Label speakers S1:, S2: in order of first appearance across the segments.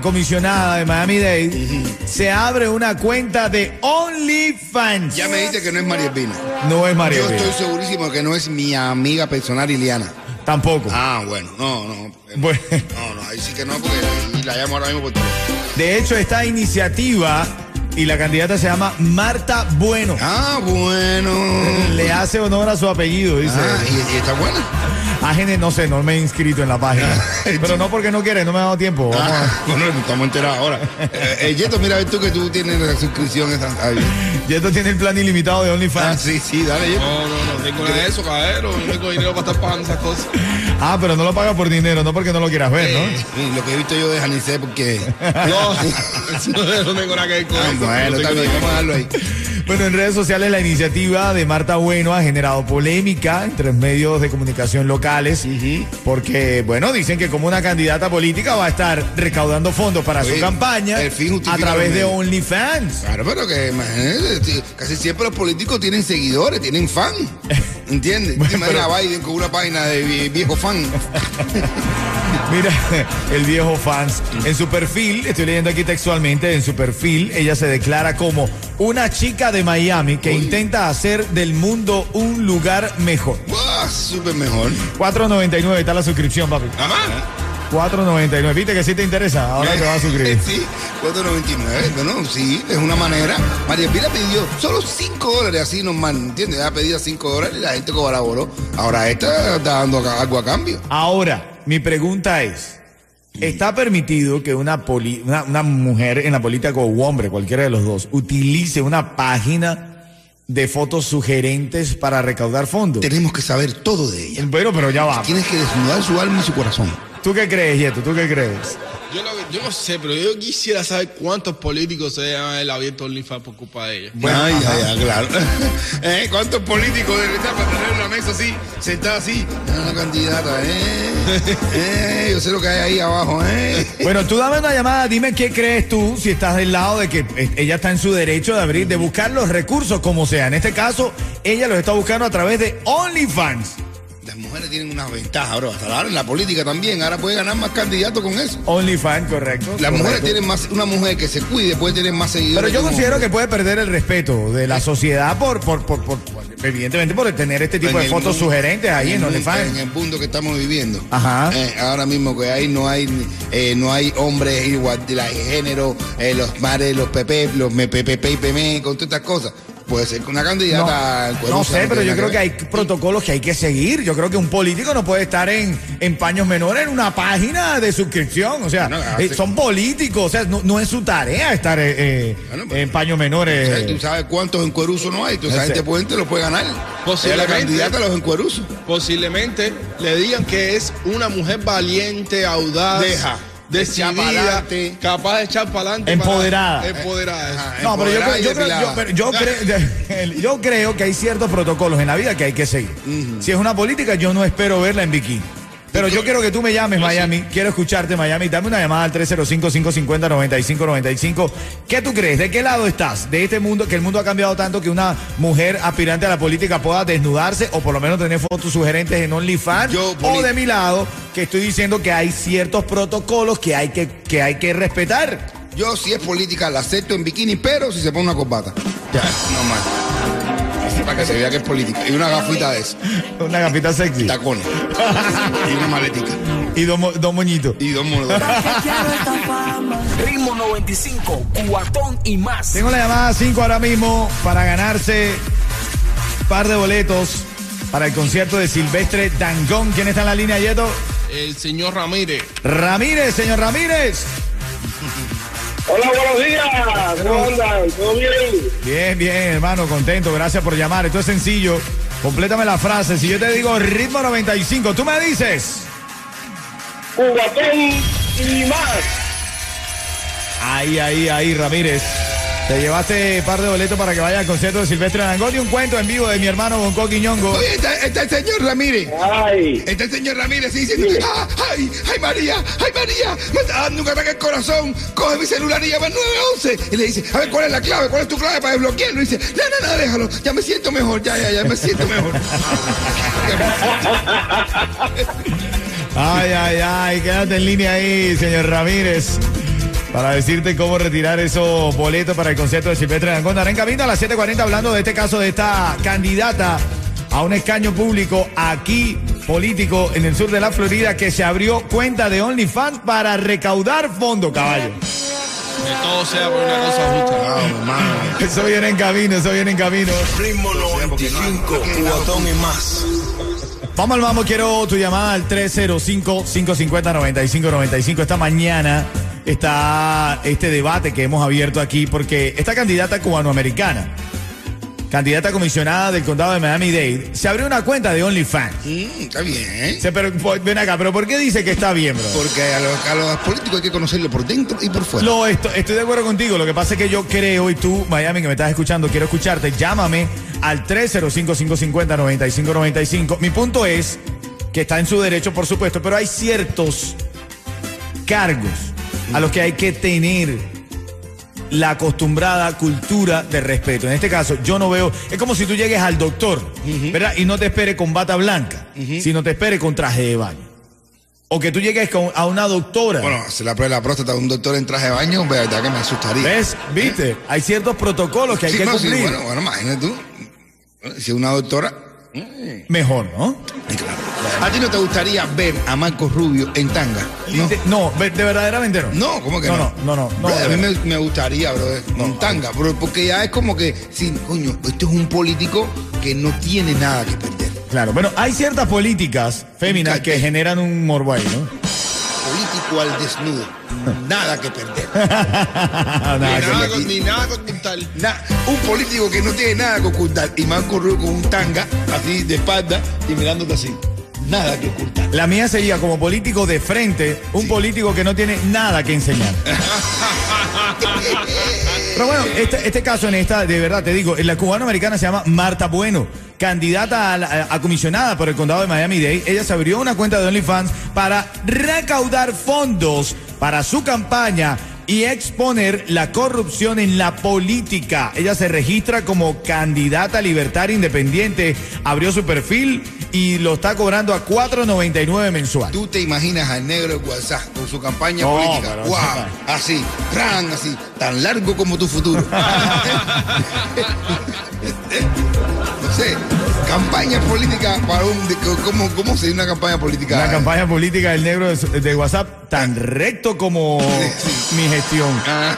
S1: comisionada de Miami-Dade se abre una cuenta de OnlyFans.
S2: Ya me dice que no es María Espina.
S1: No es María
S2: Yo estoy segurísimo que no es mi amiga personal Iliana.
S1: Tampoco.
S2: Ah, bueno, no, no.
S1: Bueno.
S2: No, no, ahí sí que no, porque la llamo ahora mismo por teléfono.
S1: De hecho, esta iniciativa y la candidata se llama Marta Bueno.
S2: Ah, bueno.
S1: Le hace honor a su apellido, dice.
S2: Ah, y, y está buena.
S1: A gente, no sé, no me he inscrito en la página. Pero no porque no quiere, no me ha dado tiempo. Vamos a-
S2: Ah, bueno, estamos enterados ahora. Eh, eh, Yeto, mira, ves tú que tú tienes la suscripción esa. Ay,
S1: Yeto tiene el plan ilimitado de
S2: Ah,
S1: OnlyFans.
S2: sí, sí, dale, Yeto.
S3: No, no, no tengo nada de eso, caballero. No tengo dinero para estar pagando esas cosas.
S1: Ah, pero no lo paga por dinero, no porque no lo quieras ver, ¿no?
S2: Sí, lo que he visto yo de Janice, porque.
S3: No, eso no, no tengo nada que ver con
S2: Ah,
S3: eso.
S2: Bueno,
S3: No
S2: vamos a darlo ahí.
S1: Bueno, en redes sociales la iniciativa de Marta Bueno ha generado polémica entre medios de comunicación locales porque, bueno, dicen que como una candidata política va a estar recaudando fondos para su campaña a través de. OnlyFans.
S2: Claro, pero que imagínate, casi siempre los políticos tienen seguidores, tienen fan. ¿Entiendes?
S1: Bueno,
S2: ¿Te imaginas
S1: pero-
S2: a Biden con una página de vie- viejo fan?
S1: Mira, el viejo fans. En su perfil, estoy leyendo aquí textualmente, en su perfil, ella se declara como una chica de Miami que intenta hacer del mundo un lugar mejor.
S2: ¡Wow! Súper mejor.
S1: 4.99 está la suscripción, papi.
S2: Ajá.
S1: 4.99. ¿Viste que sí te interesa? Ahora te vas a suscribir.
S2: Sí, 4.99. Bueno, sí, es una manera. María Pila pidió solo 5 dólares, así normal, ¿entiendes? Ha pedido 5 dólares y la gente colaboró. Ahora esta está dando algo a cambio.
S1: Ahora, mi pregunta es, ¿está permitido que una, poli- una, una mujer en la política o hombre, cualquiera de los dos, utilice una página de fotos sugerentes para recaudar fondos?
S2: Tenemos que saber todo de ella.
S1: Bueno, pero ya va.
S2: Tienes que desnudar su alma y su corazón.
S1: ¿Tú qué crees, Yeto? ¿Tú qué crees?
S3: Yo, lo que- yo no sé, pero yo quisiera saber cuántos políticos se han el abierto OnlyFans por culpa de ella.
S1: Bueno,
S2: Ay, ay, ay, claro. ¿Eh? ¿Cuántos políticos deben estar para tener una mesa así, sentada así? Una candidata, ¿eh? ¿eh? Yo sé lo que hay ahí abajo, ¿eh?
S1: Bueno, tú dame una llamada, dime qué crees tú si estás del lado de que ella está en su derecho de abrir, de buscar los recursos como sea. En este caso, ella los está buscando a través de OnlyFans.
S2: Mujeres tienen una ventaja, bro. Hasta ahora en la política también. Ahora puede ganar más candidatos con eso.
S1: OnlyFans, correcto.
S2: Las mujeres tienen más, una mujer que se cuide puede tener más seguidores.
S1: Pero yo considero que puede perder el respeto de la sociedad por, por, por, por- evidentemente por tener este tipo
S2: En
S1: de fotos
S2: mundo-
S1: sugerentes ahí en OnlyFans.
S2: En el mundo que estamos viviendo.
S1: Ajá.
S2: Eh, ahora mismo que ahí no hay eh, no hay hombres igual de género, eh, los mares, los PP, los me, PPP y PM, con todas estas cosas. Puede ser que una candidata.
S1: No,
S2: pues,
S1: no sé, pero yo creo que hay protocolos que hay que seguir. Yo creo que un político no puede estar en, en paños menores en una página de suscripción. O sea, eh, son políticos. O sea, no, no es su tarea estar eh, eh,
S2: Bueno, pero-
S1: en paños
S2: O sea,
S1: menores.
S2: Tú sabes cuántos encueruzos no hay. Tú esa
S1: Ese-
S2: gente puede, lo puede ganar.
S3: Posiblemente.
S2: La candidata a los encueruzos.
S3: Posiblemente le digan que es una mujer valiente, audaz,
S2: Deja.
S3: Decidida, capaz de echar para adelante.
S1: Empoderada.
S3: Empoderada.
S2: Ajá.
S1: No, pero yo, creo-
S2: y
S1: yo creo,
S2: depilada.
S1: yo- pero yo creo- yo creo que hay ciertos protocolos en la vida que hay que seguir. Si es una política, yo no espero verla en bikini. Pero yo quiero que tú me llames, Miami. Quiero escucharte, Miami. Dame una llamada al 305-550-9595. ¿Qué tú crees? ¿De qué lado estás? De este mundo, que el mundo ha cambiado tanto que una mujer aspirante a la política pueda desnudarse o por lo menos tener fotos sugerentes en OnlyFans.
S2: Yo,
S1: o de mi lado, que estoy diciendo que hay ciertos protocolos que hay que, que, hay que respetar.
S2: Yo, si es política, la acepto en bikini, pero si se pone una corbata. Ya, no más. Así para que se vea que es política. Y una gafita de eso.
S1: Una gafita sexy.
S2: Tacones. y una maletica.
S1: Y dos, mo- dos moñitos.
S2: Y dos monedas.
S4: Ritmo 95, cuatón y más.
S1: Tengo la llamada 5 ahora mismo para ganarse un par de boletos para el concierto de Silvestre Dangón. ¿Quién está en la línea, Yeto?
S3: El señor Ramírez.
S1: Ramírez, señor Ramírez.
S5: Hola, buenos días. ¿Cómo andan? ¿Todo bien?
S1: Bien, bien, hermano, contento. Gracias por llamar. Esto es sencillo. Complétame la frase. Si yo te digo ritmo 95, tú me dices.
S5: Cubatón y más.
S1: Ahí, ahí, ahí, Ramírez. Te llevaste par de boletos para que vaya al concierto de Silvestre Dangond y un cuento en vivo de mi hermano Bonco Quiñongo.
S2: Oye, está, está el señor Ramírez.
S5: Ay,
S2: Está el señor Ramírez y diciendo, "Ah, ay, ay María, ay María, me está dando un ataque al corazón, coge mi celular y llama al 911. Y le dice, a ver, ¿cuál es la clave? ¿Cuál es tu clave para desbloquearlo? Y dice, no, no, no, déjalo, ya me siento mejor, ya, ya, ya me siento mejor.
S1: Ay, ay, ay, quédate en línea ahí, señor Ramírez. Para decirte cómo retirar esos boletos para el concierto de Silvestre Dangond. Ahora en camino a las 7.40 hablando de este caso de esta candidata a un escaño público aquí, político, en el sur de la Florida, que se abrió cuenta de OnlyFans para recaudar fondos, caballo.
S3: Que todo sea por una cosa justa.
S2: Ah, hermano.
S1: Eso viene en camino, eso viene en camino.
S4: Ritmo 95, cuatón y más.
S1: Vamos al vamos, quiero tu llamada al 305-550-9595. Esta mañana está este debate que hemos abierto aquí porque esta candidata cubanoamericana, candidata comisionada del condado de Miami-Dade, se abrió una cuenta de OnlyFans.
S2: Mm, está bien.
S1: Se- pero, po- ven acá, pero ¿por qué dice que está bien, bro?
S2: Porque a los, a los políticos hay que conocerlo por dentro y por fuera.
S1: Esto- estoy de acuerdo contigo. Lo que pasa es que yo creo, y tú, Miami, que me estás escuchando, quiero escucharte. Llámame al 305-550-9595. Mi punto es que está en su derecho, por supuesto, pero hay ciertos cargos a los que hay que tener la acostumbrada cultura de respeto. En este caso, yo no veo. Es como si tú llegues al doctor, ¿verdad? Y no te espere con bata blanca, sino te espere con traje de baño. O que tú llegues con- a una doctora.
S2: Bueno, hacer la prueba de la próstata de un doctor en traje de baño, verdad que me asustaría.
S1: ¿Ves? ¿Viste? Hay ciertos protocolos que hay
S2: Sí,
S1: que
S2: no, sí,
S1: cumplir.
S2: bueno, bueno, imagínate tú. Si una doctora.
S1: Mejor, ¿no?
S2: claro. ¿A ti no te gustaría ver a Marcos Rubio en tanga? ¿No?
S1: De, no, de verdaderamente no.
S2: No, ¿cómo que
S1: No,
S2: no?
S1: no, no, no, no,
S2: Bro, a mí me, me gustaría, bro, en tanga, bro, porque ya es como que, sí, coño, esto es un político que no tiene nada que perder.
S1: Claro, bueno, hay ciertas políticas féminas que generan un morbo ahí, ¿no?
S2: Político al desnudo, nada que perder.
S1: Nada,
S3: Ni
S1: que-
S3: nada, con- ni nada con ocultar.
S2: Na- un político que no tiene nada que ocultar y Marcos Rubio con un tanga, así de espalda y mirándote así. Nada que ocultar.
S1: La mía sería como político de frente, un político que no tiene nada que enseñar. Pero bueno, este, este caso en esta, de verdad te digo, la cubana americana se llama Marta Bueno, candidata a, la- a comisionada por el condado de Miami-Dade. Ella se abrió una cuenta de OnlyFans para recaudar fondos para su campaña y exponer la corrupción en la política. Ella se registra como candidata libertaria independiente, abrió su perfil y lo está cobrando a 4.99 mensual.
S2: Tú te imaginas al negro de WhatsApp con su campaña
S1: No,
S2: política. ¡Wow! Así, ran, así, tan largo como tu futuro. no sé, campaña política para un. ¿Cómo, cómo sería una campaña política?
S1: Una campaña política del negro de, de WhatsApp tan recto como
S2: Sí,
S1: mi gestión.
S2: Ah,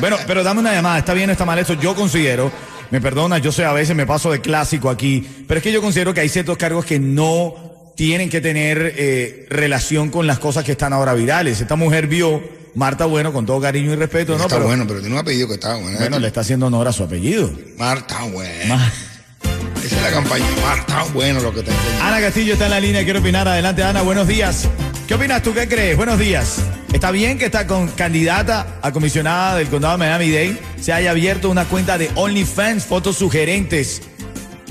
S1: Bueno, pero dame una llamada, está bien o está mal eso, yo considero, me perdona, yo sé, a veces me paso de clásico aquí, pero es que yo considero que hay ciertos cargos que no tienen que tener eh, relación con las cosas que están ahora virales. Esta mujer vio, Marta Bueno, con todo cariño y respeto, ¿no?
S2: está
S1: Pero,
S2: bueno, pero tiene un apellido que está bueno.
S1: Bueno, le está haciendo honor a su apellido.
S2: Marta bueno.
S1: Ma-
S2: Esa es la campaña. Marta bueno lo que te enseña.
S1: Ana Castillo está en la línea, quiero opinar. Adelante, Ana, buenos días. ¿Qué opinas tú? ¿Qué crees? Buenos días. ¿Está bien que esta con candidata a comisionada del condado de Miami-Dade se haya abierto una cuenta de OnlyFans, fotos sugerentes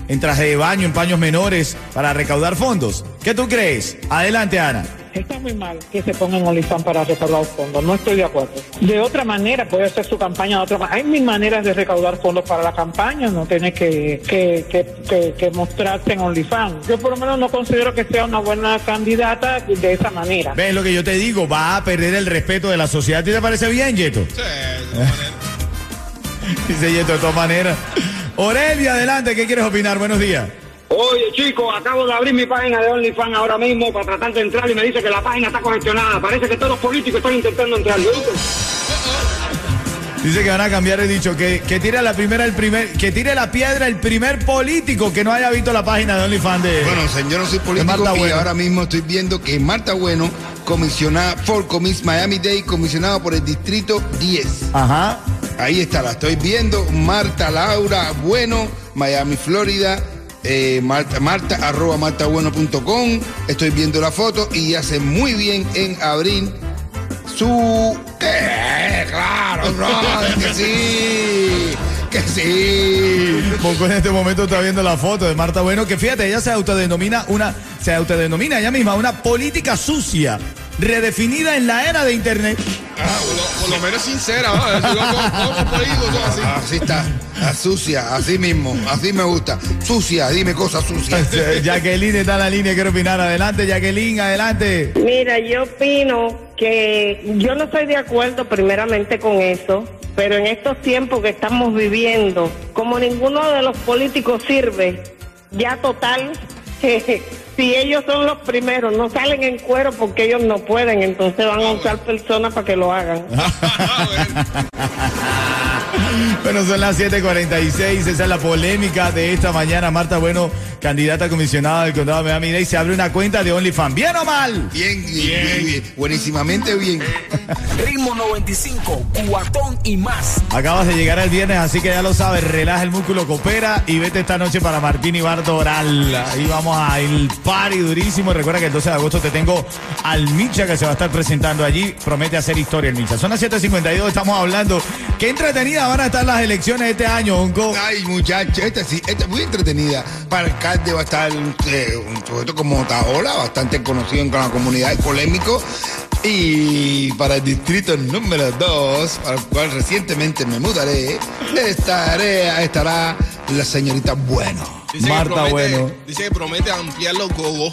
S1: en traje de baño, en paños menores, para recaudar fondos? ¿Qué tú crees? Adelante, Ana.
S6: Está muy mal que se pongan OnlyFans para recaudar fondos, no estoy de acuerdo. De otra manera, puede hacer su campaña de otra manera. Hay mil maneras de recaudar fondos para la campaña, no tiene que, que, que, que, que mostrarse en OnlyFans. Yo por lo menos no considero que sea una buena candidata de esa manera.
S1: ¿Ves lo que yo te digo? Va a perder el respeto de la sociedad. ¿A ti te parece bien, Yeto?
S3: Sí, de todas maneras.
S1: Dice Yeto de todas maneras. Aurelia, adelante, ¿qué quieres opinar? Buenos días.
S5: Oye, chicos, acabo de abrir mi página de OnlyFans ahora mismo para tratar de entrar y me dice que la página está congestionada. Parece que todos los políticos están intentando entrar.
S1: Dice que van a cambiar el dicho, que, que tire la primera el primer, que tire la piedra el primer político que no haya visto la página de OnlyFans de.
S2: Bueno, señor, yo no soy político
S1: Marta
S2: y
S1: Bueno.
S2: ahora mismo estoy viendo que Marta Bueno, comisionada por Comis Miami Day, comisionada por el Distrito 10.
S1: Ajá.
S2: Ahí está, la estoy viendo. Marta Laura Bueno, Miami, Florida. Eh, Marta, Marta, arroba martabueno.com. Estoy viendo la foto y hace muy bien en abrir su... ¿Qué? Claro, brother, que sí. Que sí.
S1: Poco en este momento está viendo la foto de Marta Bueno, que fíjate, ella se autodenomina una, se autodenomina ella misma una política sucia, redefinida en la era de internet.
S3: Ah, por, lo, por lo menos sincera, no, político, son así.
S2: Así está. La sucia, así mismo. Así me gusta. Sucia, dime cosas sucias.
S1: Jacqueline está en la línea, quiero opinar. Adelante, Jacqueline, adelante.
S7: Mira, yo opino que yo no estoy de acuerdo primeramente con eso, pero en estos tiempos que estamos viviendo, como ninguno de los políticos sirve, ya total, si ellos son los primeros, no salen en cuero porque ellos no pueden, entonces van a usar personas para que lo hagan.
S1: Bueno, son las 7:46. Esa es la polémica de esta mañana. Marta Bueno, candidata a comisionada del condado de Miami-Dade, se abre una cuenta de OnlyFans. ¿Bien o mal?
S2: Bien, bien, bien. Buenísimamente bien.
S8: Ritmo 95, cuatón y más.
S1: Acabas de llegar el viernes, así que ya lo sabes. Relaja el músculo, coopera y vete esta noche para Martín y Bar Doral. Ahí vamos a ir party durísimo. Recuerda que el 12 de agosto te tengo al Micha que se va a estar presentando allí. Promete hacer historia el Micha. Son las 7:52. Estamos hablando. Qué entretenidas van a estar las elecciones este año, Onco.
S2: Ay, muchacho, esta sí, esta es muy entretenida. Para el alcalde va a estar eh, un sujeto como Taola, bastante conocido en la comunidad, es polémico. Y para el distrito número 2, para el cual recientemente me mudaré, estaré, estará la señorita Bueno.
S3: Dice
S1: Marta
S3: promete-
S1: Bueno.
S3: Dice que promete ampliar los gogos.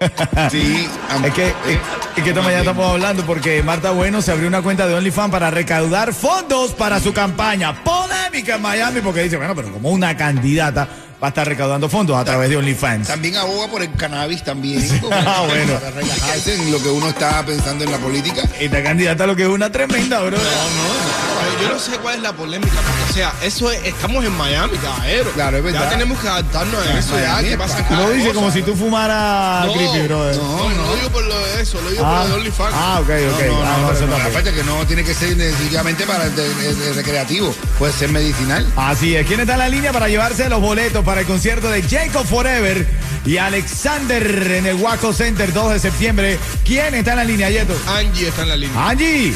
S2: Sí, am-
S1: Es que, es, es que mañana estamos hablando porque Marta Bueno se abrió una cuenta de OnlyFans para recaudar fondos para su campaña. Polémica en Miami porque dice, bueno, pero como una candidata va a estar recaudando fondos a través de OnlyFans.
S2: También aboga por el cannabis también.
S1: Ah, bueno.
S2: Para relajarse en lo que uno está pensando en la política.
S1: Esta candidata lo que es una tremenda, bro.
S3: Pero yo no sé cuál es la polémica, porque, o sea, eso es, estamos en Miami, caballero.
S2: Claro, es verdad.
S3: Ya tenemos que adaptarnos a eso, ya, que pasa
S1: Tú lo dices
S3: cosa.
S1: como si tú fumaras
S3: No,
S1: creepy, brother.
S3: No, no, lo digo por lo de eso, lo digo
S1: Ah,
S3: por lo de OnlyFans.
S1: ah, ok, ok.
S2: No, no,
S1: ah,
S2: no,
S1: no,
S2: aparte que no tiene que ser necesariamente para el, recreativo, puede ser medicinal.
S1: Así es. ¿Quién está en la línea para llevarse los boletos para el concierto de Jacob Forever y Alexander en el Waco Center 2 de septiembre? ¿Quién está en la línea, Yeto?
S3: Angie está en la línea.
S1: Angie.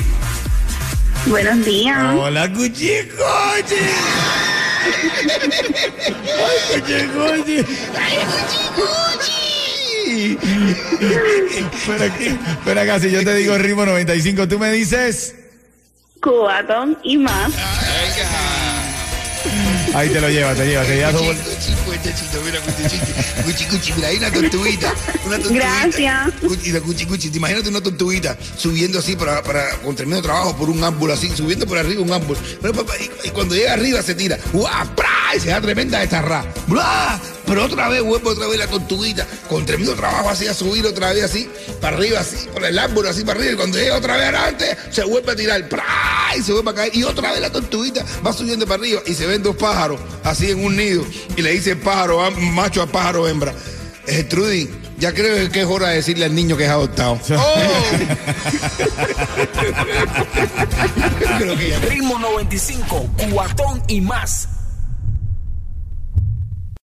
S9: Buenos días.
S1: Hola, Cuchicochi. Ay, Cuchicochi. Pero aquí, pero acá, si yo te digo ritmo 95, tú me dices.
S9: Cubatón y más.
S1: Ahí te lo llevas, te llevas, te llevas dos bol-
S2: Cuchi, cuchi, cuchito, mira, cuchi, cuchi, cuchi, cuchi, mira, hay una tortuguita, una tortuguita.
S9: Gracias.
S2: Cuchi, la cuchi, cuchi, te imagínate una tortuguita subiendo así para, para con tremendo trabajo por un árbol así, subiendo por arriba un árbol. Pero, papá, y, y cuando llega arriba se tira, ¡guau! ¡Pra! Y se da tremenda destarrá. ¡Bla! Pero otra vez vuelve otra vez la tortuguita, con tremendo trabajo así a subir otra vez así, para arriba así, por el árbol así para arriba. Y cuando llega otra vez adelante, se vuelve a tirar. Y se vuelve a caer. Y otra vez la tortuguita va subiendo para arriba y se ven dos pájaros así en un nido. Y le dice el pájaro, a- macho a pájaro hembra. Eh, Trudy, ya creo que es hora de decirle al niño que es adoptado.
S8: Ritmo 95, cuatón y más.